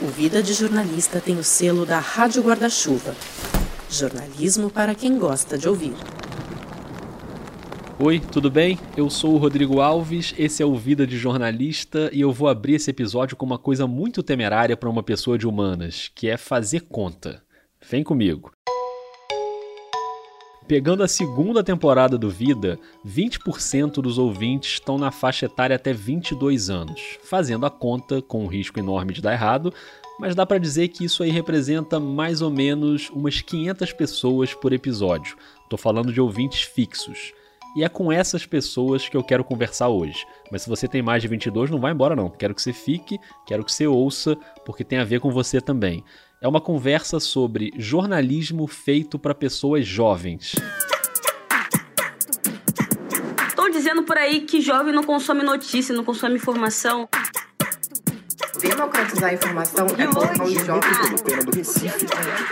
O Vida de Jornalista tem o selo da Rádio Guarda-Chuva. Jornalismo para quem gosta de ouvir. Oi, tudo bem? Eu sou o Rodrigo Alves, esse é o Vida de Jornalista e eu vou abrir esse episódio com uma coisa muito temerária para uma pessoa de humanas, que é fazer conta. Vem comigo. Pegando a segunda temporada do Vida, 20% dos ouvintes estão na faixa etária até 22 anos, fazendo a conta com um risco enorme de dar errado, mas dá para dizer que isso aí representa mais ou menos umas 500 pessoas por episódio. Tô falando de ouvintes fixos. E é com essas pessoas que eu quero conversar hoje. Mas se você tem mais de 22, não vai embora não. Quero que você fique, quero que você ouça, porque tem a ver com você também. É uma conversa sobre jornalismo feito para pessoas jovens. Estão dizendo por aí que jovem não consome notícia, não consome informação. Democratizar a informação é colocar os jovens Recife.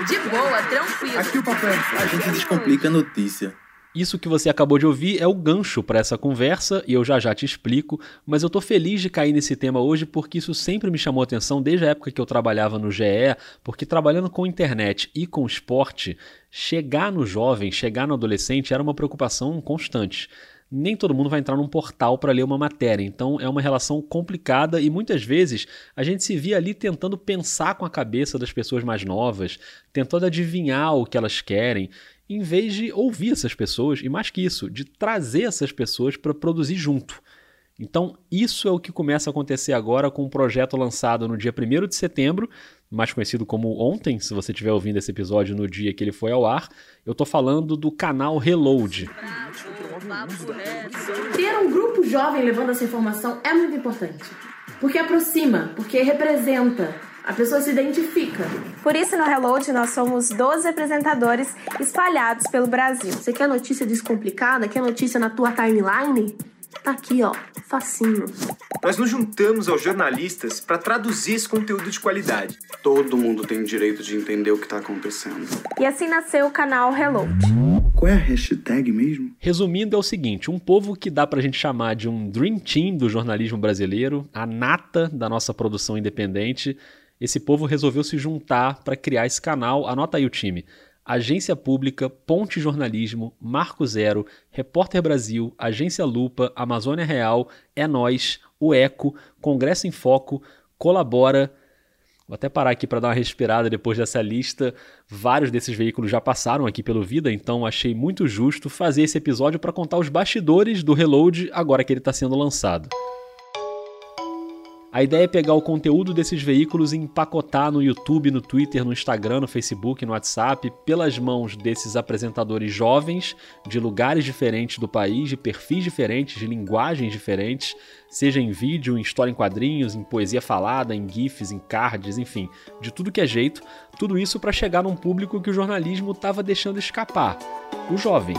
De boa, tranquilo. Aqui o papel, a gente descomplica a notícia. Isso que você acabou de ouvir é o gancho para essa conversa e eu já já te explico, mas eu tô feliz de cair nesse tema hoje porque isso sempre me chamou atenção desde a época que eu trabalhava no GE, porque trabalhando com internet e com esporte, chegar no jovem, chegar no adolescente era uma preocupação constante nem todo mundo vai entrar num portal para ler uma matéria. Então é uma relação complicada e muitas vezes a gente se via ali tentando pensar com a cabeça das pessoas mais novas, tentando adivinhar o que elas querem em vez de ouvir essas pessoas e, mais que isso, de trazer essas pessoas para produzir junto. Então, isso é o que começa a acontecer agora com um projeto lançado no dia 1 de setembro, mais conhecido como ontem, se você estiver ouvindo esse episódio no dia que ele foi ao ar. Eu estou falando do canal Reload. Ter um grupo jovem levando essa informação é muito importante, porque aproxima, porque representa, a pessoa se identifica. Por isso, no Reload, nós somos 12 apresentadores espalhados pelo Brasil. Você quer notícia descomplicada? Quer notícia na tua timeline? Tá aqui, ó, facinho. Nós nos juntamos aos jornalistas para traduzir esse conteúdo de qualidade. Todo mundo tem o direito de entender o que está acontecendo. E assim nasceu o canal Reload. Qual é a hashtag mesmo? Resumindo, é o seguinte: um povo que dá pra gente chamar de um Dream Team do jornalismo brasileiro, a nata da nossa produção independente esse povo resolveu se juntar para criar esse canal. Anota aí o time. Agência Pública, Ponte Jornalismo, Marco Zero, Repórter Brasil, Agência Lupa, Amazônia Real, É Nós, o Eco, Congresso em Foco, Colabora. Vou até parar aqui para dar uma respirada depois dessa lista. Vários desses veículos já passaram aqui pelo Vida, então achei muito justo fazer esse episódio para contar os bastidores do Reload agora que ele está sendo lançado. A ideia é pegar o conteúdo desses veículos e empacotar no YouTube, no Twitter, no Instagram, no Facebook, no WhatsApp, pelas mãos desses apresentadores jovens, de lugares diferentes do país, de perfis diferentes, de linguagens diferentes, seja em vídeo, em história em quadrinhos, em poesia falada, em GIFs, em cards, enfim, de tudo que é jeito, tudo isso para chegar num público que o jornalismo estava deixando escapar o jovem.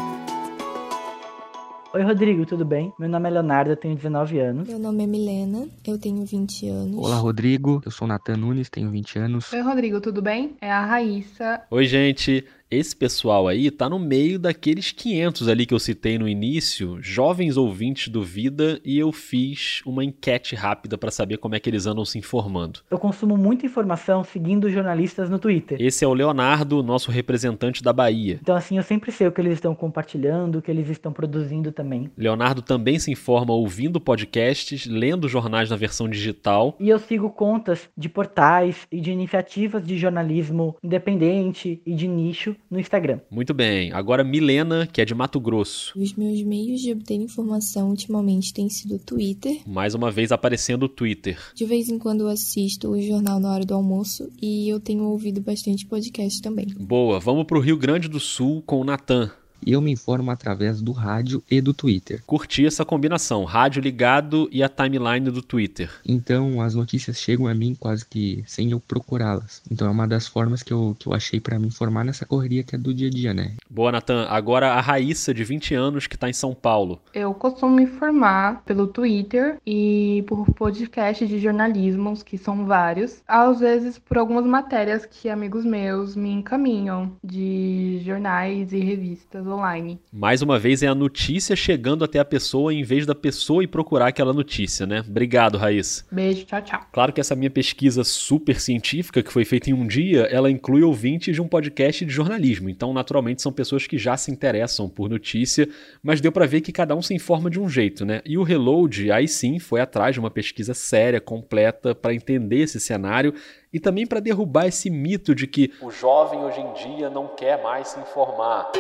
Oi, Rodrigo, tudo bem? Meu nome é Leonardo, eu tenho 19 anos. Meu nome é Milena, eu tenho 20 anos. Olá, Rodrigo, eu sou Natan Nunes, tenho 20 anos. Oi, Rodrigo, tudo bem? É a Raíssa. Oi, gente esse pessoal aí tá no meio daqueles 500 ali que eu citei no início, jovens ouvintes do Vida, e eu fiz uma enquete rápida para saber como é que eles andam se informando. Eu consumo muita informação seguindo jornalistas no Twitter. Esse é o Leonardo, nosso representante da Bahia. Então assim, eu sempre sei o que eles estão compartilhando, o que eles estão produzindo também. Leonardo também se informa ouvindo podcasts, lendo jornais na versão digital. E eu sigo contas de portais e de iniciativas de jornalismo independente e de nicho no Instagram. Muito bem. Agora Milena, que é de Mato Grosso. Os meus meios de obter informação ultimamente têm sido o Twitter. Mais uma vez aparecendo o Twitter. De vez em quando eu assisto o jornal na hora do almoço e eu tenho ouvido bastante podcast também. Boa, vamos pro Rio Grande do Sul com o Natan eu me informo através do rádio e do Twitter. Curti essa combinação, rádio ligado e a timeline do Twitter. Então as notícias chegam a mim quase que sem eu procurá-las. Então é uma das formas que eu, que eu achei para me informar nessa correria que é do dia a dia, né? Boa, Natan. Agora a Raíssa, de 20 anos, que está em São Paulo. Eu costumo me informar pelo Twitter e por podcasts de jornalismo, que são vários. Às vezes por algumas matérias que amigos meus me encaminham de jornais e revistas online. Mais uma vez é a notícia chegando até a pessoa em vez da pessoa ir procurar aquela notícia, né? Obrigado, Raíssa. Beijo, tchau, tchau. Claro que essa minha pesquisa super científica, que foi feita em um dia, ela inclui ouvintes de um podcast de jornalismo. Então, naturalmente, são pessoas que já se interessam por notícia, mas deu para ver que cada um se informa de um jeito, né? E o Reload, aí sim, foi atrás de uma pesquisa séria, completa, para entender esse cenário e também para derrubar esse mito de que o jovem hoje em dia não quer mais se informar.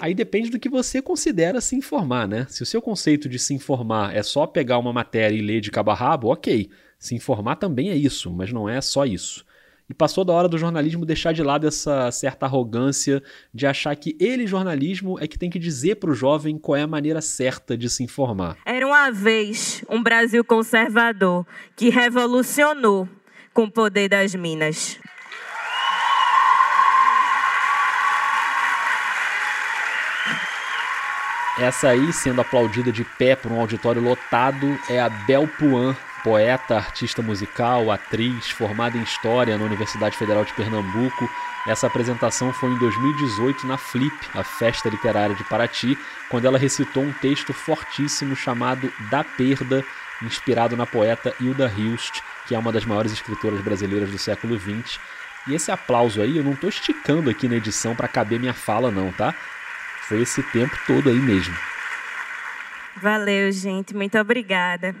Aí depende do que você considera se informar, né? Se o seu conceito de se informar é só pegar uma matéria e ler de cabo a rabo, ok. Se informar também é isso, mas não é só isso. E passou da hora do jornalismo deixar de lado essa certa arrogância de achar que ele, jornalismo, é que tem que dizer para o jovem qual é a maneira certa de se informar. Era uma vez um Brasil conservador que revolucionou com o poder das minas. Essa aí, sendo aplaudida de pé por um auditório lotado, é a Bel Puan, poeta, artista musical, atriz, formada em História na Universidade Federal de Pernambuco. Essa apresentação foi em 2018 na Flip, a festa literária de Paraty, quando ela recitou um texto fortíssimo chamado Da Perda, inspirado na poeta Hilda Hilst, que é uma das maiores escritoras brasileiras do século XX. E esse aplauso aí, eu não estou esticando aqui na edição para caber minha fala não, tá? Foi esse tempo todo aí mesmo. Valeu, gente. Muito obrigada.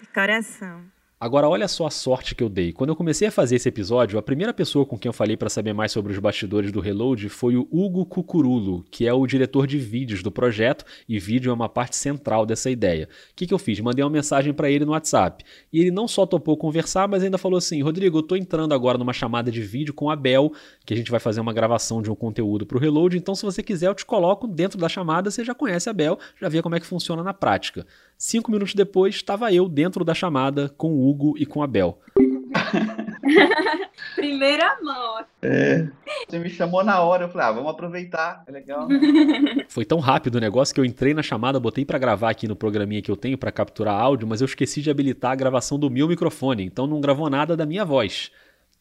De coração. Agora, olha só a sorte que eu dei. Quando eu comecei a fazer esse episódio, a primeira pessoa com quem eu falei para saber mais sobre os bastidores do Reload foi o Hugo Cucurulo, que é o diretor de vídeos do projeto, e vídeo é uma parte central dessa ideia. O que, que eu fiz? Mandei uma mensagem para ele no WhatsApp. E ele não só topou conversar, mas ainda falou assim: Rodrigo, eu tô entrando agora numa chamada de vídeo com a Bel, que a gente vai fazer uma gravação de um conteúdo pro Reload. Então, se você quiser, eu te coloco dentro da chamada. Você já conhece a Bel, já vê como é que funciona na prática. Cinco minutos depois, estava eu dentro da chamada com o Hugo e com a Bel. Primeira mão. É. Você me chamou na hora, eu falei, ah, vamos aproveitar, é legal. Foi tão rápido o negócio que eu entrei na chamada, botei para gravar aqui no programinha que eu tenho para capturar áudio, mas eu esqueci de habilitar a gravação do meu microfone, então não gravou nada da minha voz.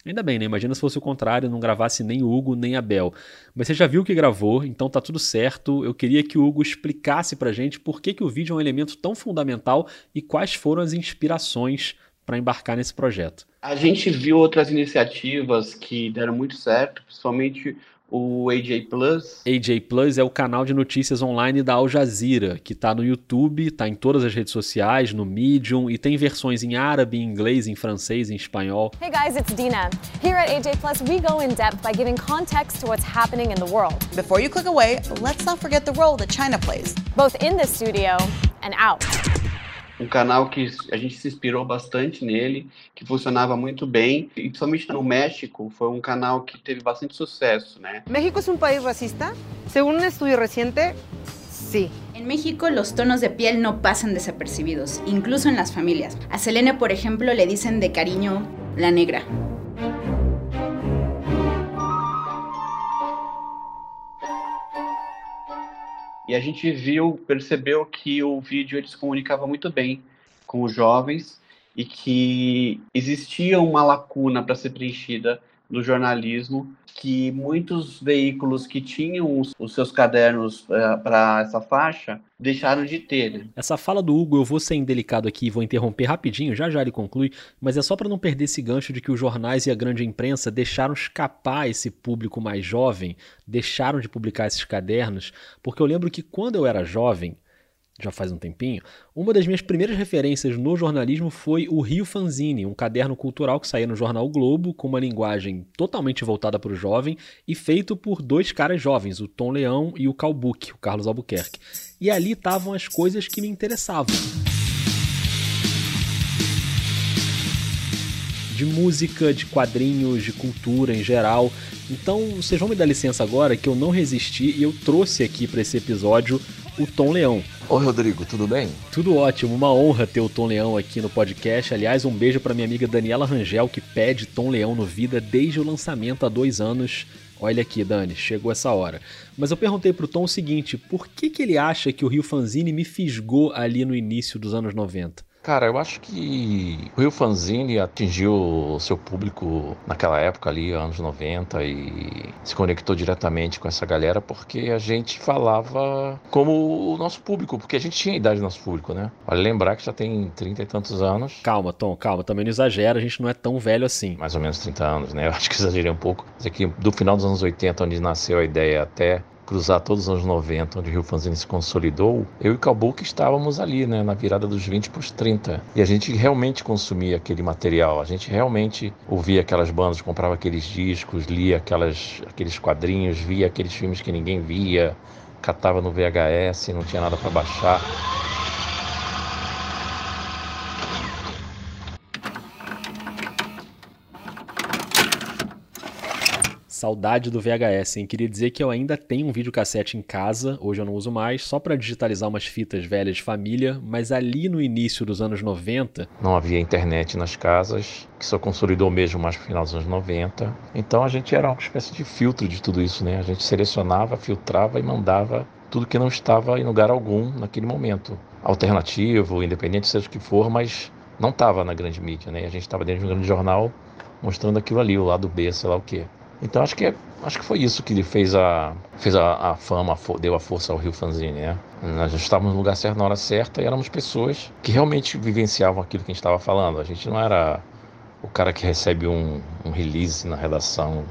Ainda bem, né? Imagina se fosse o contrário, não gravasse nem o Hugo nem a Bel. Mas você já viu que gravou, então tá tudo certo. Eu queria que o Hugo explicasse pra gente por que, que o vídeo é um elemento tão fundamental e quais foram as inspirações para embarcar nesse projeto. A gente viu outras iniciativas que deram muito certo, principalmente o AJ Plus. AJ Plus é o canal de notícias online da Al Jazeera, que está no YouTube, está em todas as redes sociais, no Medium e tem versões em árabe, em inglês, em francês, em espanhol. Hey guys, it's Dina. Here at AJ Plus, we go in depth by giving context to what's happening in the world. Before you click away, let's not forget the role that China plays, both in the studio and out. Um canal que a gente se inspirou bastante nele, que funcionava muito bem, e principalmente no México, foi um canal que teve bastante sucesso, né? ¿México es un país racista? Según un estudio reciente, sí. En México los tonos de piel no pasan desapercibidos, incluso en las familias. A Selene, por ejemplo, le dicen de cariño la negra. E a gente viu, percebeu que o vídeo ele se comunicava muito bem com os jovens e que existia uma lacuna para ser preenchida no jornalismo que muitos veículos que tinham os, os seus cadernos uh, para essa faixa deixaram de ter. Né? Essa fala do Hugo, eu vou ser indelicado aqui e vou interromper rapidinho, já já ele conclui, mas é só para não perder esse gancho de que os jornais e a grande imprensa deixaram escapar esse público mais jovem, deixaram de publicar esses cadernos, porque eu lembro que quando eu era jovem, já faz um tempinho, uma das minhas primeiras referências no jornalismo foi o Rio Fanzine, um caderno cultural que saía no jornal Globo, com uma linguagem totalmente voltada para o jovem e feito por dois caras jovens, o Tom Leão e o Calbuque, o Carlos Albuquerque. E ali estavam as coisas que me interessavam. De música, de quadrinhos, de cultura em geral. Então, vocês vão me dar licença agora que eu não resisti e eu trouxe aqui para esse episódio o Tom Leão. Oi, Rodrigo, tudo bem? Tudo ótimo, uma honra ter o Tom Leão aqui no podcast. Aliás, um beijo para minha amiga Daniela Rangel, que pede Tom Leão no Vida desde o lançamento há dois anos. Olha aqui, Dani, chegou essa hora. Mas eu perguntei pro Tom o seguinte: por que, que ele acha que o Rio Fanzine me fisgou ali no início dos anos 90? Cara, eu acho que o Rio Fanzine atingiu seu público naquela época ali, anos 90, e se conectou diretamente com essa galera porque a gente falava como o nosso público, porque a gente tinha a idade do nosso público, né? Vale lembrar que já tem 30 e tantos anos. Calma, Tom, calma, também não exagera, a gente não é tão velho assim. Mais ou menos 30 anos, né? Eu acho que exagerei um pouco. Mas aqui, do final dos anos 80, onde nasceu a ideia até cruzar todos os anos 90, onde o Rio Fanzine se consolidou, eu e Calbuque estávamos ali, né, na virada dos 20 para os 30. E a gente realmente consumia aquele material, a gente realmente ouvia aquelas bandas, comprava aqueles discos, lia aquelas, aqueles quadrinhos, via aqueles filmes que ninguém via, catava no VHS, não tinha nada para baixar. Saudade do VHS, hein? Queria dizer que eu ainda tenho um videocassete em casa, hoje eu não uso mais, só para digitalizar umas fitas velhas de família, mas ali no início dos anos 90. Não havia internet nas casas, que só consolidou mesmo mais no final dos anos 90. Então a gente era uma espécie de filtro de tudo isso, né? A gente selecionava, filtrava e mandava tudo que não estava em lugar algum naquele momento. Alternativo, independente seja o que for, mas não estava na grande mídia, né? A gente estava dentro de um grande jornal mostrando aquilo ali, o lado B, sei lá o quê. Então acho que, é, acho que foi isso que ele fez a, fez a, a fama, deu a força ao Rio Fanzine, né? Nós estávamos no lugar certo na hora certa e éramos pessoas que realmente vivenciavam aquilo que a gente estava falando. A gente não era o cara que recebe um, um release na redação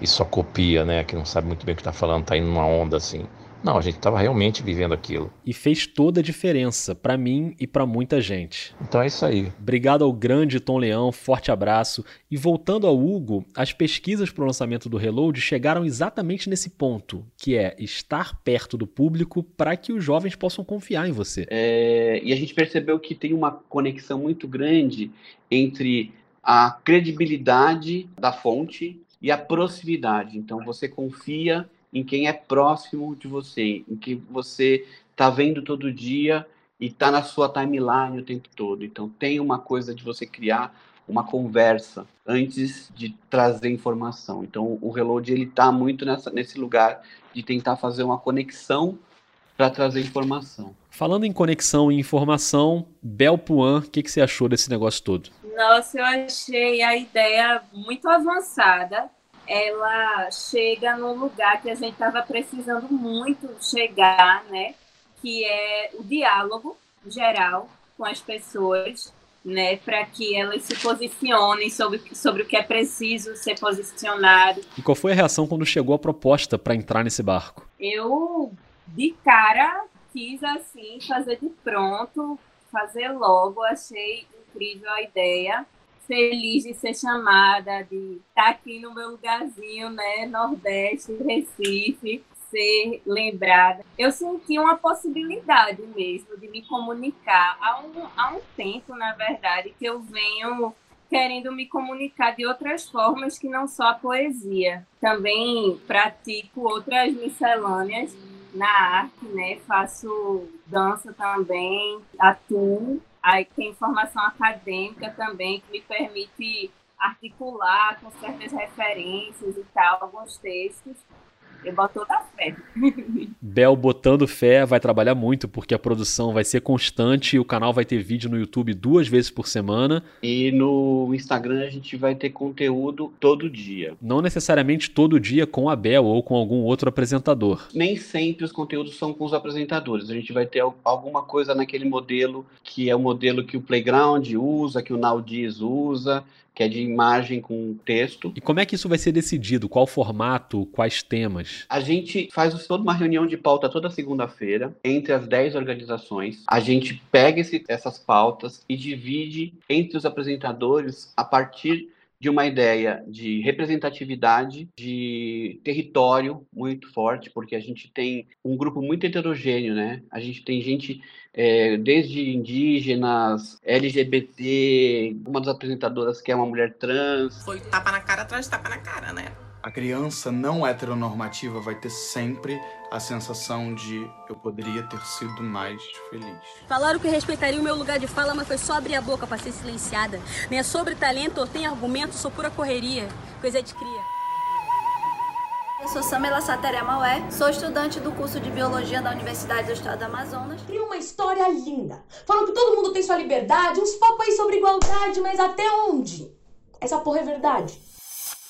e só copia, né? Que não sabe muito bem o que está falando, está indo numa onda assim. Não, a gente estava realmente vivendo aquilo. E fez toda a diferença para mim e para muita gente. Então é isso aí. Obrigado ao grande Tom Leão, forte abraço. E voltando ao Hugo, as pesquisas para o lançamento do Reload chegaram exatamente nesse ponto, que é estar perto do público para que os jovens possam confiar em você. É, e a gente percebeu que tem uma conexão muito grande entre a credibilidade da fonte e a proximidade. Então você confia em quem é próximo de você, em que você está vendo todo dia e está na sua timeline o tempo todo. Então tem uma coisa de você criar uma conversa antes de trazer informação. Então o Reload ele está muito nessa, nesse lugar de tentar fazer uma conexão para trazer informação. Falando em conexão e informação, Bel Puan, o que, que você achou desse negócio todo? Nossa, eu achei a ideia muito avançada ela chega num lugar que a gente estava precisando muito chegar, né? Que é o diálogo geral com as pessoas, né? Para que elas se posicionem sobre, sobre o que é preciso ser posicionado. E qual foi a reação quando chegou a proposta para entrar nesse barco? Eu, de cara, quis assim fazer de pronto, fazer logo, achei incrível a ideia feliz de ser chamada, de estar aqui no meu lugarzinho, né, Nordeste, Recife, ser lembrada. Eu senti uma possibilidade mesmo de me comunicar há um, há um tempo, na verdade, que eu venho querendo me comunicar de outras formas que não só a poesia. Também pratico outras miscelâneas na arte, né? Faço dança também, atuo Aí tem formação acadêmica também que me permite articular com certas referências e tal, alguns textos. Eu boto toda a fé. Bel botando fé, vai trabalhar muito, porque a produção vai ser constante, o canal vai ter vídeo no YouTube duas vezes por semana. E no Instagram a gente vai ter conteúdo todo dia. Não necessariamente todo dia com a Bel ou com algum outro apresentador. Nem sempre os conteúdos são com os apresentadores. A gente vai ter alguma coisa naquele modelo que é o modelo que o Playground usa, que o Naldiz usa, que é de imagem com texto. E como é que isso vai ser decidido? Qual formato? Quais temas? A gente faz toda uma reunião de pauta toda segunda-feira entre as 10 organizações. A gente pega esse, essas pautas e divide entre os apresentadores a partir de uma ideia de representatividade, de território muito forte, porque a gente tem um grupo muito heterogêneo, né? A gente tem gente é, desde indígenas, LGBT, uma das apresentadoras que é uma mulher trans. Foi tapa na cara atrás de tapa na cara, né? A criança não heteronormativa vai ter sempre a sensação de eu poderia ter sido mais feliz. Falaram que respeitaria o meu lugar de fala, mas foi só abrir a boca para ser silenciada. Nem é sobre talento ou tem argumento, sou pura correria. Coisa de cria. Eu Sou Samela Sateré Maué, sou estudante do curso de Biologia da Universidade do Estado do Amazonas. Cria uma história linda, falando que todo mundo tem sua liberdade, uns papos aí sobre igualdade, mas até onde? Essa porra é verdade.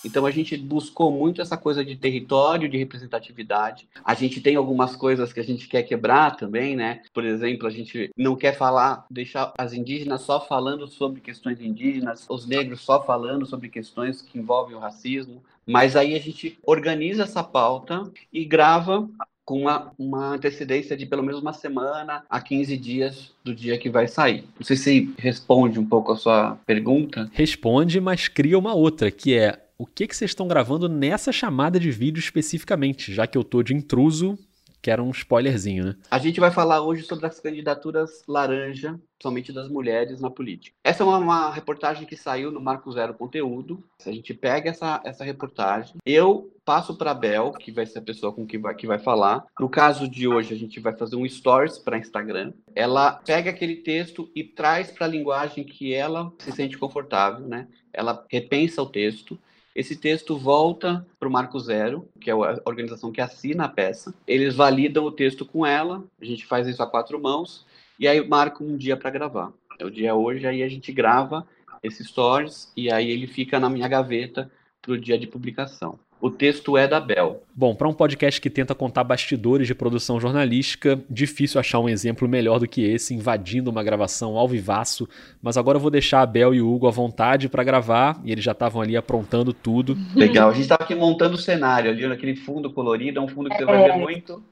Então a gente buscou muito essa coisa de território, de representatividade. A gente tem algumas coisas que a gente quer quebrar também, né? Por exemplo, a gente não quer falar, deixar as indígenas só falando sobre questões indígenas, os negros só falando sobre questões que envolvem o racismo. Mas aí a gente organiza essa pauta e grava com uma, uma antecedência de pelo menos uma semana a 15 dias do dia que vai sair. Não sei se responde um pouco a sua pergunta. Responde, mas cria uma outra, que é o que, que vocês estão gravando nessa chamada de vídeo especificamente, já que eu tô de intruso, que era um spoilerzinho, né? A gente vai falar hoje sobre as candidaturas laranja, somente das mulheres na política. Essa é uma, uma, reportagem que saiu no Marco Zero Conteúdo. A gente pega essa, essa reportagem, eu passo para a Bel, que vai ser a pessoa com que vai, que vai falar. No caso de hoje, a gente vai fazer um stories para Instagram. Ela pega aquele texto e traz para a linguagem que ela se sente confortável, né? Ela repensa o texto esse texto volta para o Marco Zero, que é a organização que assina a peça. Eles validam o texto com ela, a gente faz isso a quatro mãos, e aí marca um dia para gravar. É o dia hoje, aí a gente grava esse stories, e aí ele fica na minha gaveta para o dia de publicação. O texto é da Bel. Bom, para um podcast que tenta contar bastidores de produção jornalística, difícil achar um exemplo melhor do que esse, invadindo uma gravação ao vivaço. Mas agora eu vou deixar a Bel e o Hugo à vontade para gravar, e eles já estavam ali aprontando tudo. Legal, a gente estava aqui montando o cenário, ali naquele fundo colorido, é um fundo que você vai ver muito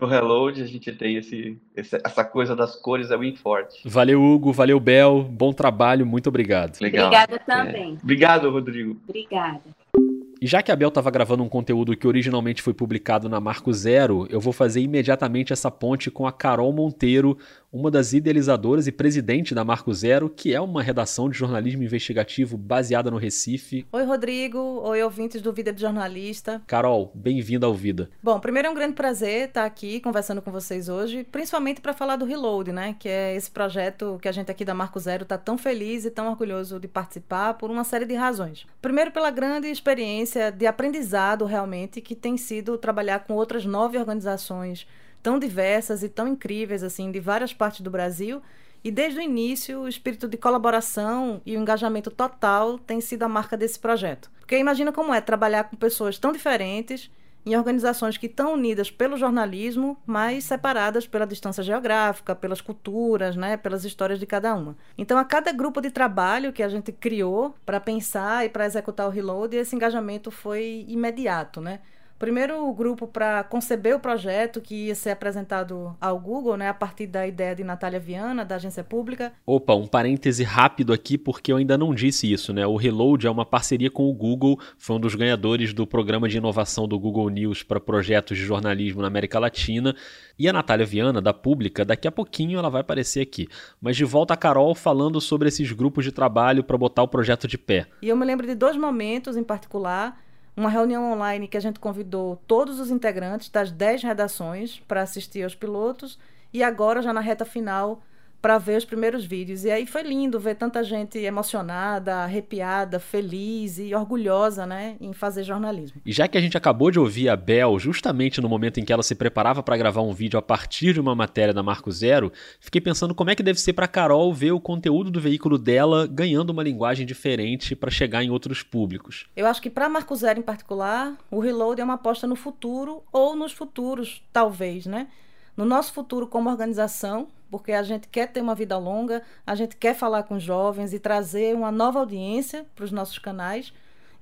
no Reload, a gente tem esse, essa coisa das cores, é bem forte. Valeu, Hugo, valeu, Bel, bom trabalho, muito obrigado. Legal. Obrigada também. É. Obrigado, Rodrigo. Obrigada. E já que a Bel estava gravando um conteúdo que originalmente foi publicado na Marco Zero, eu vou fazer imediatamente essa ponte com a Carol Monteiro, uma das idealizadoras e presidente da Marco Zero, que é uma redação de jornalismo investigativo baseada no Recife. Oi, Rodrigo. Oi, ouvintes do Vida de Jornalista. Carol, bem-vinda ao Vida. Bom, primeiro é um grande prazer estar aqui conversando com vocês hoje, principalmente para falar do Reload, né? Que é esse projeto que a gente aqui da Marco Zero está tão feliz e tão orgulhoso de participar por uma série de razões. Primeiro, pela grande experiência de aprendizado realmente que tem sido trabalhar com outras nove organizações tão diversas e tão incríveis assim de várias partes do Brasil. E desde o início, o espírito de colaboração e o engajamento total tem sido a marca desse projeto. Porque imagina como é trabalhar com pessoas tão diferentes em organizações que estão unidas pelo jornalismo, mas separadas pela distância geográfica, pelas culturas, né, pelas histórias de cada uma. Então, a cada grupo de trabalho que a gente criou para pensar e para executar o reload, esse engajamento foi imediato, né? Primeiro grupo para conceber o projeto que ia ser apresentado ao Google, né, a partir da ideia de Natália Viana, da agência pública. Opa, um parêntese rápido aqui, porque eu ainda não disse isso, né? O Reload é uma parceria com o Google, foi um dos ganhadores do programa de inovação do Google News para projetos de jornalismo na América Latina. E a Natália Viana, da Pública, daqui a pouquinho ela vai aparecer aqui. Mas de volta a Carol falando sobre esses grupos de trabalho para botar o projeto de pé. E eu me lembro de dois momentos em particular uma reunião online que a gente convidou todos os integrantes das 10 redações para assistir aos pilotos e agora já na reta final para ver os primeiros vídeos. E aí foi lindo ver tanta gente emocionada, arrepiada, feliz e orgulhosa, né, em fazer jornalismo. E já que a gente acabou de ouvir a Bel justamente no momento em que ela se preparava para gravar um vídeo a partir de uma matéria da Marco Zero, fiquei pensando como é que deve ser para Carol ver o conteúdo do veículo dela ganhando uma linguagem diferente para chegar em outros públicos. Eu acho que para Marco Zero em particular, o Reload é uma aposta no futuro ou nos futuros, talvez, né? No nosso futuro como organização, porque a gente quer ter uma vida longa, a gente quer falar com jovens e trazer uma nova audiência para os nossos canais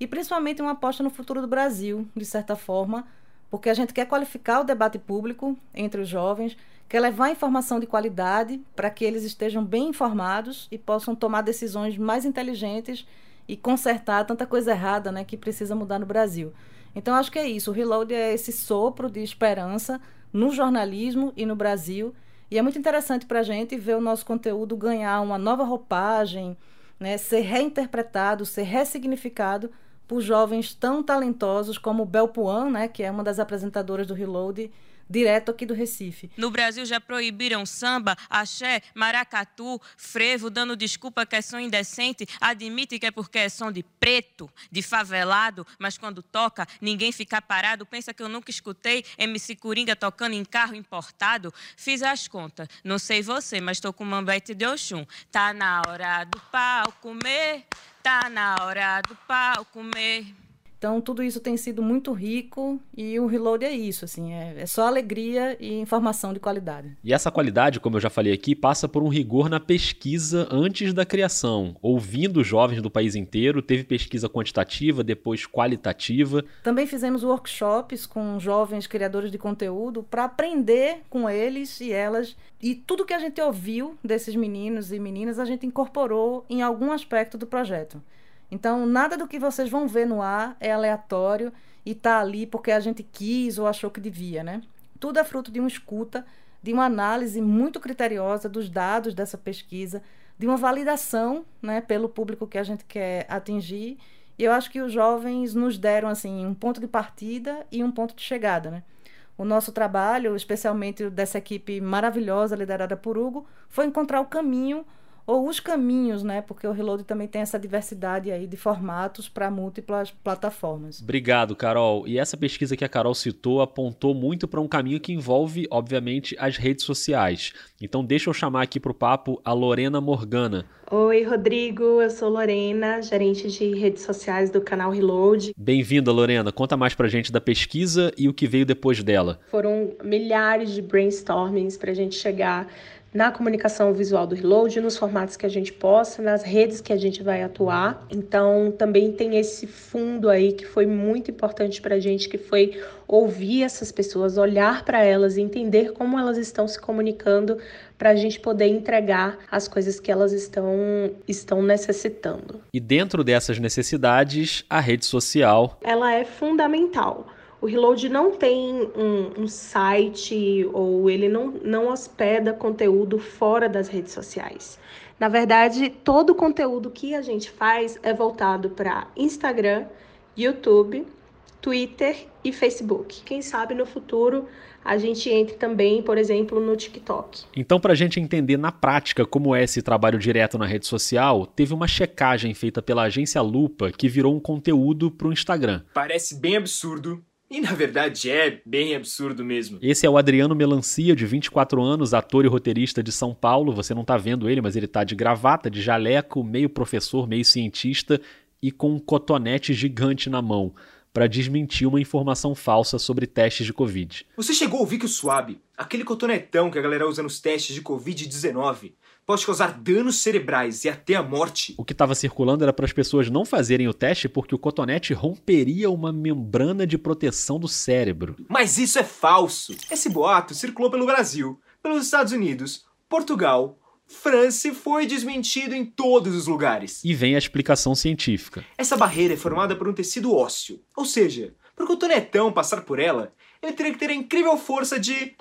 e principalmente uma aposta no futuro do Brasil, de certa forma, porque a gente quer qualificar o debate público entre os jovens, quer levar informação de qualidade para que eles estejam bem informados e possam tomar decisões mais inteligentes e consertar tanta coisa errada né, que precisa mudar no Brasil. Então, acho que é isso. O Reload é esse sopro de esperança no jornalismo e no Brasil. E é muito interessante para a gente ver o nosso conteúdo ganhar uma nova roupagem, né, ser reinterpretado, ser ressignificado por jovens tão talentosos como Bel Puan, né, que é uma das apresentadoras do Reload, direto aqui do Recife. No Brasil já proibiram samba, axé, maracatu, frevo, dando desculpa que é som indecente, admite que é porque é som de preto, de favelado, mas quando toca, ninguém fica parado, pensa que eu nunca escutei MC Coringa tocando em carro importado. Fiz as contas, não sei você, mas tô com mambete de Oxum. Tá na hora do pau comer, tá na hora do pau comer. Então, tudo isso tem sido muito rico e o Reload é isso, assim, é, é, só alegria e informação de qualidade. E essa qualidade, como eu já falei aqui, passa por um rigor na pesquisa antes da criação. Ouvindo jovens do país inteiro, teve pesquisa quantitativa, depois qualitativa. Também fizemos workshops com jovens criadores de conteúdo para aprender com eles e elas. E tudo que a gente ouviu desses meninos e meninas, a gente incorporou em algum aspecto do projeto. Então, nada do que vocês vão ver no ar é aleatório e tá ali porque a gente quis ou achou que devia, né? Tudo é fruto de uma escuta, de uma análise muito criteriosa dos dados dessa pesquisa, de uma validação, né, pelo público que a gente quer atingir. E eu acho que os jovens nos deram assim um ponto de partida e um ponto de chegada, né? O nosso trabalho, especialmente dessa equipe maravilhosa liderada por Hugo, foi encontrar o caminho ou os caminhos, né? Porque o Reload também tem essa diversidade aí de formatos para múltiplas plataformas. Obrigado, Carol. E essa pesquisa que a Carol citou apontou muito para um caminho que envolve, obviamente, as redes sociais. Então, deixa eu chamar aqui para o papo a Lorena Morgana. Oi, Rodrigo. Eu sou Lorena, gerente de redes sociais do canal Reload. Bem-vinda, Lorena. Conta mais para gente da pesquisa e o que veio depois dela. Foram milhares de brainstormings para a gente chegar na comunicação visual do Reload, nos formatos que a gente possa, nas redes que a gente vai atuar. Então, também tem esse fundo aí que foi muito importante para a gente, que foi ouvir essas pessoas, olhar para elas e entender como elas estão se comunicando para a gente poder entregar as coisas que elas estão, estão necessitando. E dentro dessas necessidades, a rede social. Ela é fundamental o Reload não tem um, um, site ou ele não, não hospeda conteúdo fora das redes sociais. Na verdade, todo o conteúdo que a gente faz é voltado para Instagram, YouTube, Twitter e Facebook. Quem sabe no futuro a gente entre também, por exemplo, no TikTok. Então, para a gente entender na prática como é esse trabalho direto na rede social, teve uma checagem feita pela agência Lupa que virou um conteúdo para o Instagram. Parece bem absurdo, e na verdade é bem absurdo mesmo. Esse é o Adriano Melancia, de 24 anos, ator e roteirista de São Paulo. Você não tá vendo ele, mas ele tá de gravata, de jaleco, meio professor, meio cientista e com um cotonete gigante na mão para desmentir uma informação falsa sobre testes de Covid. Você chegou a ouvir que o Swab, aquele cotonetão que a galera usa nos testes de Covid-19, pode causar danos cerebrais e até a morte. O que estava circulando era para as pessoas não fazerem o teste porque o cotonete romperia uma membrana de proteção do cérebro. Mas isso é falso! Esse boato circulou pelo Brasil, pelos Estados Unidos, Portugal, França e foi desmentido em todos os lugares. E vem a explicação científica. Essa barreira é formada por um tecido ósseo, ou seja, para o cotonetão passar por ela, ele teria que ter a incrível força de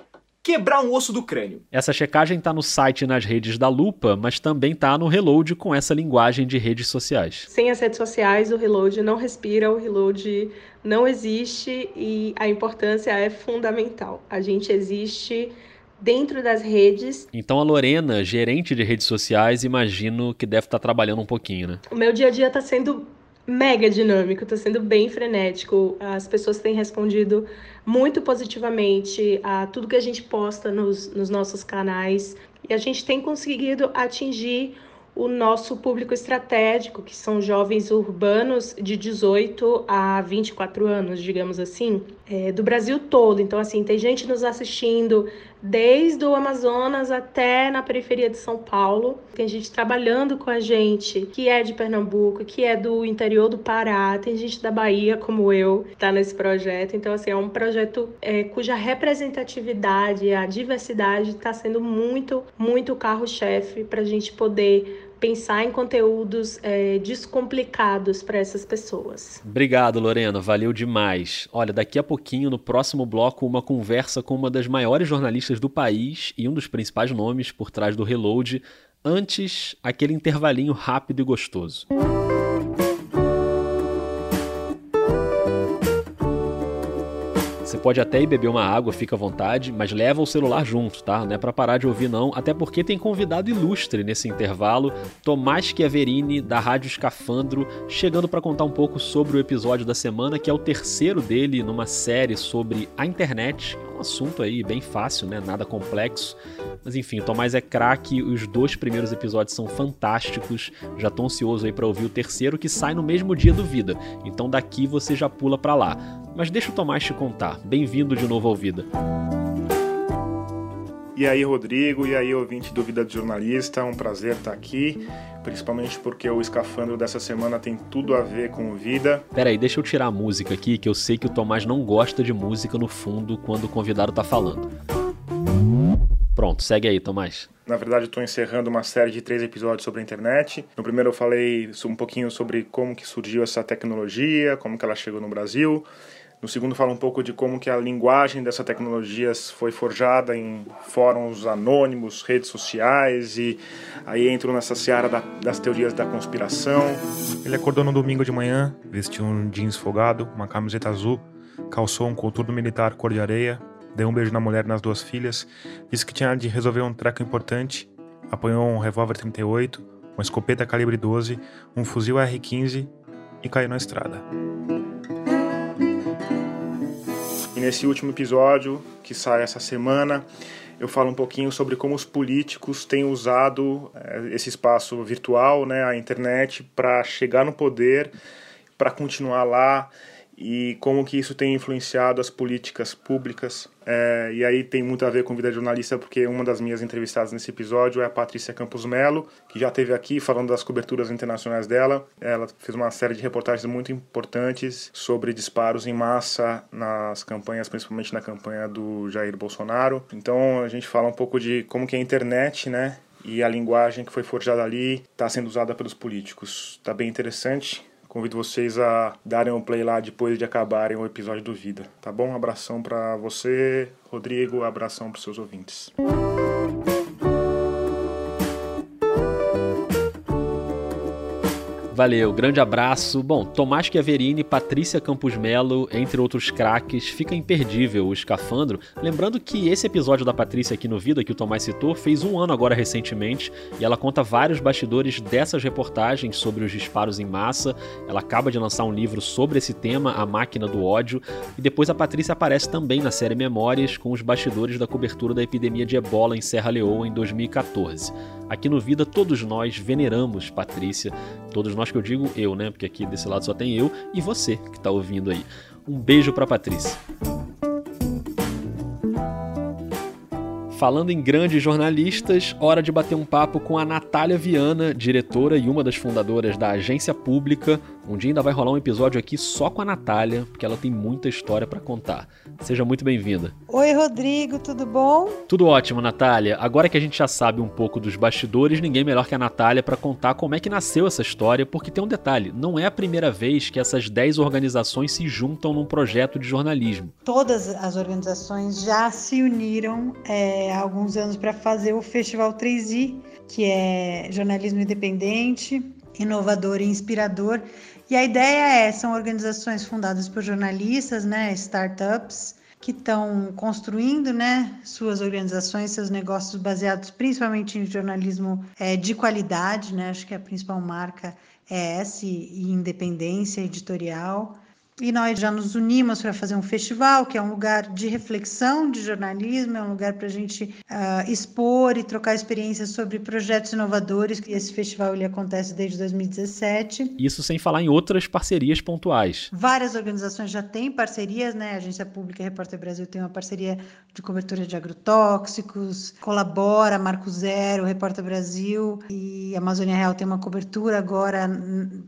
quebrar um osso do crânio. Essa checagem está no site e nas redes da Lupa, mas também está no Reload com essa linguagem de redes sociais. Sem as redes sociais, o Reload não respira, o Reload não existe e a importância é fundamental. A gente existe dentro das redes. Então a Lorena, gerente de redes sociais, imagino que deve estar tá trabalhando um pouquinho, né? O meu dia a dia está sendo mega dinâmico, está sendo bem frenético. As pessoas têm respondido muito positivamente a tudo que a gente posta nos, nos nossos canais e a gente tem conseguido atingir o nosso público estratégico, que são jovens urbanos de 18 a 24 anos, digamos assim, é, do Brasil todo. Então, assim, tem gente nos assistindo desde o Amazonas até na periferia de São Paulo. Tem gente trabalhando com a gente que é de Pernambuco, que é do interior do Pará, tem gente da Bahia, como eu, que está nesse projeto. Então, assim, é um projeto é, cuja representatividade, a diversidade está sendo muito, muito carro-chefe para a gente poder pensar em conteúdos é, descomplicados para essas pessoas. Obrigado, Lorena. Valeu demais. Olha, daqui a pouquinho, no próximo bloco, uma conversa com uma das maiores jornalistas do país e um dos principais nomes por trás do Reload. Antes, aquele intervalinho rápido e gostoso. Você pode até ir beber uma água, fica à vontade, mas leva o celular junto, tá? Não é pra parar de ouvir não, até porque tem convidado ilustre nesse intervalo, Tomás Chiaverini, da Rádio Escafandro, chegando para contar um pouco sobre o episódio da semana, que é o terceiro dele numa série sobre a internet. É um assunto aí bem fácil, né? Nada complexo. Mas enfim, o Tomás é craque, os dois primeiros episódios são fantásticos. Já tô ansioso aí para ouvir o terceiro que sai no mesmo dia do Vida. Então daqui você já pula para lá. Mas deixa o Tomás te contar. Bem-vindo de novo ao Vida. E aí, Rodrigo, e aí, ouvinte do Vida de Jornalista, um prazer estar aqui, principalmente porque o escafandro dessa semana tem tudo a ver com vida. Pera aí, deixa eu tirar a música aqui, que eu sei que o Tomás não gosta de música no fundo quando o convidado tá falando. Pronto, segue aí, Tomás. Na verdade, estou encerrando uma série de três episódios sobre a internet. No primeiro eu falei um pouquinho sobre como que surgiu essa tecnologia, como que ela chegou no Brasil. No segundo fala um pouco de como que a linguagem dessa tecnologia foi forjada em fóruns anônimos, redes sociais e aí entro nessa seara da, das teorias da conspiração. Ele acordou no domingo de manhã, vestiu um jeans folgado, uma camiseta azul, calçou um coturno militar cor de areia, deu um beijo na mulher e nas duas filhas, disse que tinha de resolver um treco importante, apanhou um revólver 38, uma escopeta calibre 12, um fuzil R-15 e caiu na estrada. E nesse último episódio, que sai essa semana, eu falo um pouquinho sobre como os políticos têm usado esse espaço virtual, né, a internet, para chegar no poder, para continuar lá e como que isso tem influenciado as políticas públicas. É, e aí tem muito a ver com vida de jornalista, porque uma das minhas entrevistadas nesse episódio é a Patrícia Campos Melo, que já esteve aqui falando das coberturas internacionais dela. Ela fez uma série de reportagens muito importantes sobre disparos em massa nas campanhas, principalmente na campanha do Jair Bolsonaro. Então a gente fala um pouco de como que a internet, né, e a linguagem que foi forjada ali está sendo usada pelos políticos. Está bem interessante. Convido vocês a darem um play lá depois de acabarem o episódio do Vida, tá bom? Um abração para você, Rodrigo, um abração para seus ouvintes. Valeu, grande abraço. Bom, Tomás Chiaverini, Patrícia Campos Melo, entre outros craques, fica imperdível o escafandro. Lembrando que esse episódio da Patrícia aqui no Vida, que o Tomás citou, fez um ano agora recentemente e ela conta vários bastidores dessas reportagens sobre os disparos em massa. Ela acaba de lançar um livro sobre esse tema, A Máquina do Ódio, e depois a Patrícia aparece também na série Memórias com os bastidores da cobertura da epidemia de ebola em Serra Leoa em 2014. Aqui no Vida, todos nós veneramos Patrícia, todos nós que eu digo eu, né? Porque aqui desse lado só tem eu e você que está ouvindo aí. Um beijo para Patrícia. Falando em grandes jornalistas, hora de bater um papo com a Natália Viana, diretora e uma das fundadoras da Agência Pública. Um dia ainda vai rolar um episódio aqui só com a Natália, porque ela tem muita história para contar. Seja muito bem-vinda. Oi, Rodrigo, tudo bom? Tudo ótimo, Natália. Agora que a gente já sabe um pouco dos bastidores, ninguém melhor que a Natália para contar como é que nasceu essa história, porque tem um detalhe: não é a primeira vez que essas 10 organizações se juntam num projeto de jornalismo. Todas as organizações já se uniram é, há alguns anos para fazer o Festival 3i, que é jornalismo independente, inovador e inspirador. E a ideia é, são organizações fundadas por jornalistas, né, startups, que estão construindo né, suas organizações, seus negócios baseados principalmente em jornalismo é, de qualidade, né? Acho que a principal marca é essa, e independência editorial. E nós já nos unimos para fazer um festival, que é um lugar de reflexão de jornalismo, é um lugar para a gente uh, expor e trocar experiências sobre projetos inovadores. E esse festival ele acontece desde 2017. Isso sem falar em outras parcerias pontuais. Várias organizações já têm parcerias, né? A Agência Pública e Repórter Brasil tem uma parceria de cobertura de agrotóxicos, colabora, Marco Zero, Repórter Brasil e Amazônia Real tem uma cobertura agora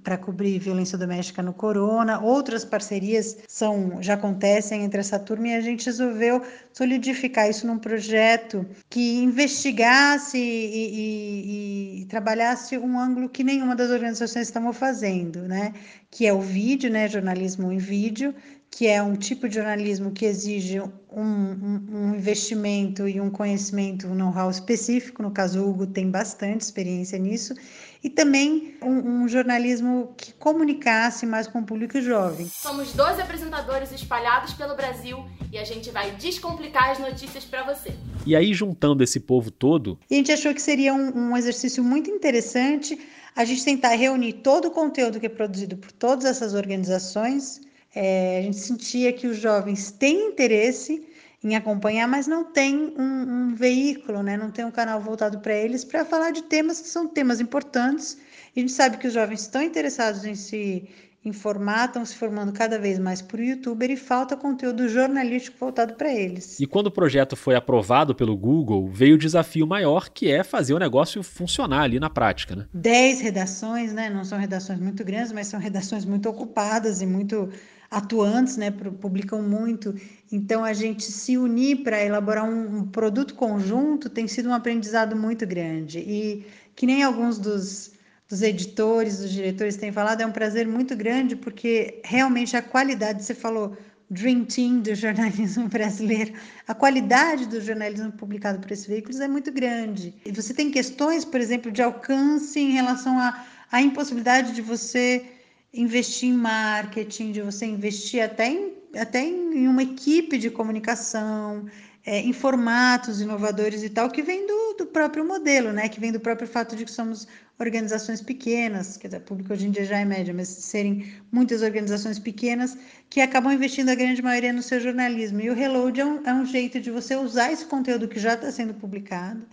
para cobrir violência doméstica no corona. Outras parcerias parcerias são, já acontecem entre essa turma e a gente resolveu solidificar isso num projeto que investigasse e, e, e trabalhasse um ângulo que nenhuma das organizações estavam fazendo, né? Que é o vídeo, né? Jornalismo em vídeo, que é um tipo de jornalismo que exige um, um, um investimento e um conhecimento, um know-how específico. No caso, o Hugo tem bastante experiência nisso. E também um, um jornalismo que comunicasse mais com o público jovem. Somos 12 apresentadores espalhados pelo Brasil e a gente vai descomplicar as notícias para você. E aí, juntando esse povo todo. E a gente achou que seria um, um exercício muito interessante a gente tentar reunir todo o conteúdo que é produzido por todas essas organizações é, a gente sentia que os jovens têm interesse em acompanhar, mas não tem um, um veículo, né? não tem um canal voltado para eles para falar de temas que são temas importantes. E a gente sabe que os jovens estão interessados em se informar, estão se formando cada vez mais por youtuber e falta conteúdo jornalístico voltado para eles. E quando o projeto foi aprovado pelo Google, veio o desafio maior, que é fazer o negócio funcionar ali na prática, né? Dez redações, né? Não são redações muito grandes, mas são redações muito ocupadas e muito atuantes, né, publicam muito. Então, a gente se unir para elaborar um, um, produto conjunto tem sido um aprendizado muito grande. E que nem alguns dos, dos editores, dos diretores têm falado, é um prazer muito grande, porque realmente a qualidade, você falou, Dream Team do jornalismo brasileiro, a qualidade do jornalismo publicado por esses veículos é muito grande. E você tem questões, por exemplo, de alcance em relação à, à impossibilidade de você investir em marketing, de você investir até em, até em uma equipe de comunicação, é, em formatos inovadores e tal, que vem do, do próprio modelo, né? Que vem do próprio fato de que somos organizações pequenas, quer dizer, público hoje em dia já é média, mas serem muitas organizações pequenas que acabam investindo a grande maioria no seu jornalismo. E o Reload é um, é um jeito de você usar esse conteúdo que já está sendo publicado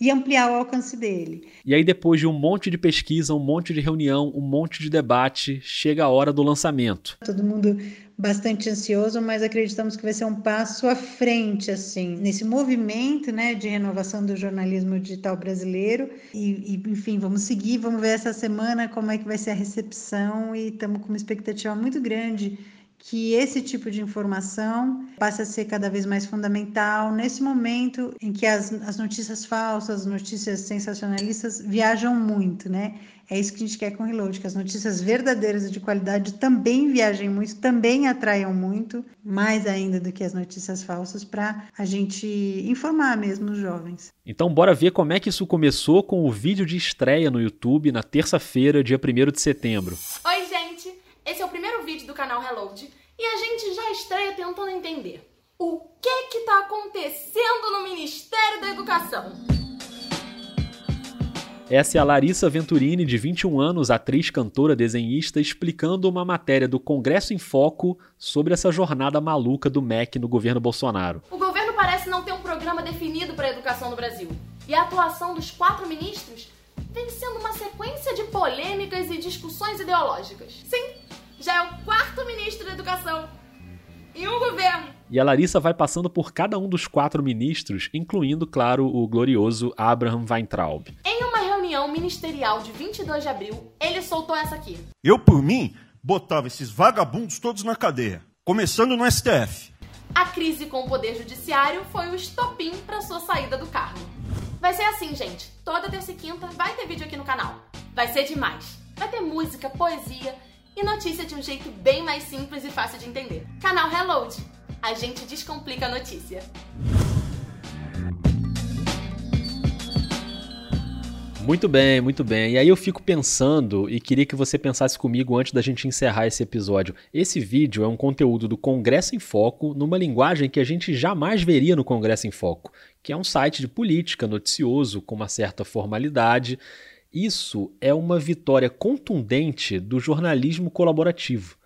e ampliar o alcance dele. E aí, depois de um monte de pesquisa, um monte de reunião, um monte de debate, chega a hora do lançamento. Todo mundo bastante ansioso, mas acreditamos que vai ser um passo à frente, assim, nesse movimento, né, de renovação do jornalismo digital brasileiro. E, e, enfim, vamos seguir, vamos ver essa semana como é que vai ser a recepção e estamos com uma expectativa muito grande que esse tipo de informação passe a ser cada vez mais fundamental nesse momento em que as, as notícias falsas, as notícias sensacionalistas viajam muito, né? É isso que a gente quer com o Reload, que as notícias verdadeiras e de qualidade também viajem muito, também atraiam muito, mais ainda do que as notícias falsas, para a gente informar mesmo os jovens. Então, bora ver como é que isso começou com o vídeo de estreia no YouTube na terça-feira, dia 1 de setembro. Oi, gente! Esse é o primeiro vídeo do canal Reload e a gente já estreia tentando entender o que que tá acontecendo no Ministério da Educação. Essa é a Larissa Venturini, de 21 anos, atriz, cantora, desenhista, explicando uma matéria do Congresso em Foco sobre essa jornada maluca do MEC no governo Bolsonaro. O governo parece não ter um programa definido para a educação no Brasil. E a atuação dos quatro ministros vem sendo uma sequência de polêmicas e discussões ideológicas. Sim, já é o quarto ministro da Educação em um governo. E a Larissa vai passando por cada um dos quatro ministros, incluindo, claro, o glorioso Abraham Weintraub. Em uma reunião ministerial de 22 de abril, ele soltou essa aqui. Eu, por mim, botava esses vagabundos todos na cadeia, começando no STF. A crise com o Poder Judiciário foi o estopim para sua saída do cargo. Vai ser assim, gente. Toda terça e quinta vai ter vídeo aqui no canal. Vai ser demais. Vai ter música, poesia e notícia de um jeito bem mais simples e fácil de entender. Canal Reload. A gente descomplica a notícia. Muito bem, muito bem. E aí eu fico pensando e queria que você pensasse comigo antes da gente encerrar esse episódio. Esse vídeo é um conteúdo do Congresso em Foco numa linguagem que a gente jamais veria no Congresso em Foco, que é um site de política noticioso com uma certa formalidade isso é uma vitória contundente do jornalismo colaborativo.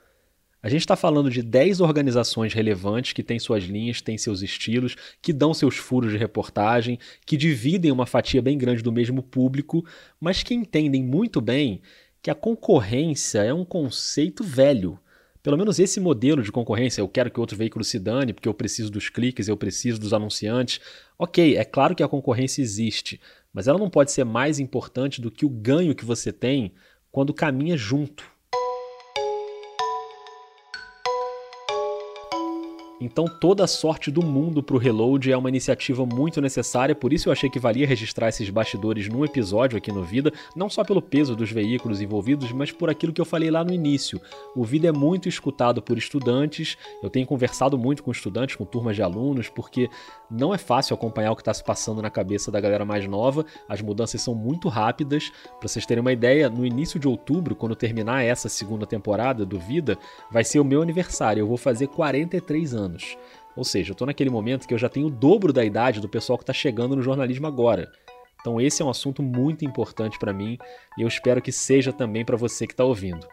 A gente está falando de 10 organizações relevantes que têm suas linhas, têm seus estilos, que dão seus furos de reportagem, que dividem uma fatia bem grande do mesmo público, mas que entendem muito bem que a concorrência é um conceito velho. Pelo menos esse modelo de concorrência, eu quero que outro veículo se dane, porque eu preciso dos cliques, eu preciso dos anunciantes. Ok, é claro que a concorrência existe, mas ela não pode ser mais importante do que o ganho que você tem quando caminha junto. Então toda a sorte do mundo pro Reload é uma iniciativa muito necessária, por isso eu achei que valia registrar esses bastidores num episódio aqui no Vida, não só pelo peso dos veículos envolvidos, mas por aquilo que eu falei lá no início. O Vida é muito escutado por estudantes, eu tenho conversado muito com estudantes, com turmas de alunos, porque não é fácil acompanhar o que está se passando na cabeça da galera mais nova, as mudanças são muito rápidas. Para vocês terem uma ideia, no início de outubro, quando terminar essa segunda temporada do Vida, vai ser o meu aniversário, eu vou fazer 43 anos anos. Ou seja, eu estou naquele momento que eu já tenho o dobro da idade do pessoal que está chegando no jornalismo agora. Então esse é um assunto muito importante para mim e eu espero que seja também para você que está ouvindo.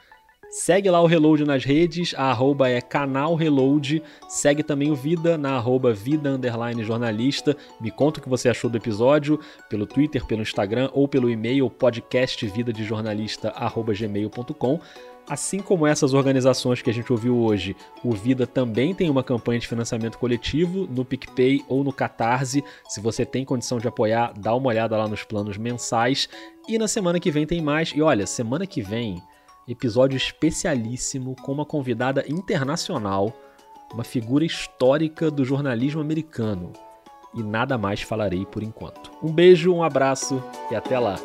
Segue lá o Reload nas redes, a arroba é canal Reload. Segue também o Vida na arroba Vida Underline Jornalista. Me conta o que você achou do episódio pelo Twitter, pelo Instagram ou pelo e-mail podcastvidadejornalista.gmail.com. Assim como essas organizações que a gente ouviu hoje, o Vida também tem uma campanha de financiamento coletivo no PicPay ou no Catarse. Se você tem condição de apoiar, dá uma olhada lá nos planos mensais. E na semana que vem tem mais. E olha, semana que vem, episódio especialíssimo com uma convidada internacional, uma figura histórica do jornalismo americano. E nada mais falarei por enquanto. Um beijo, um abraço e até lá.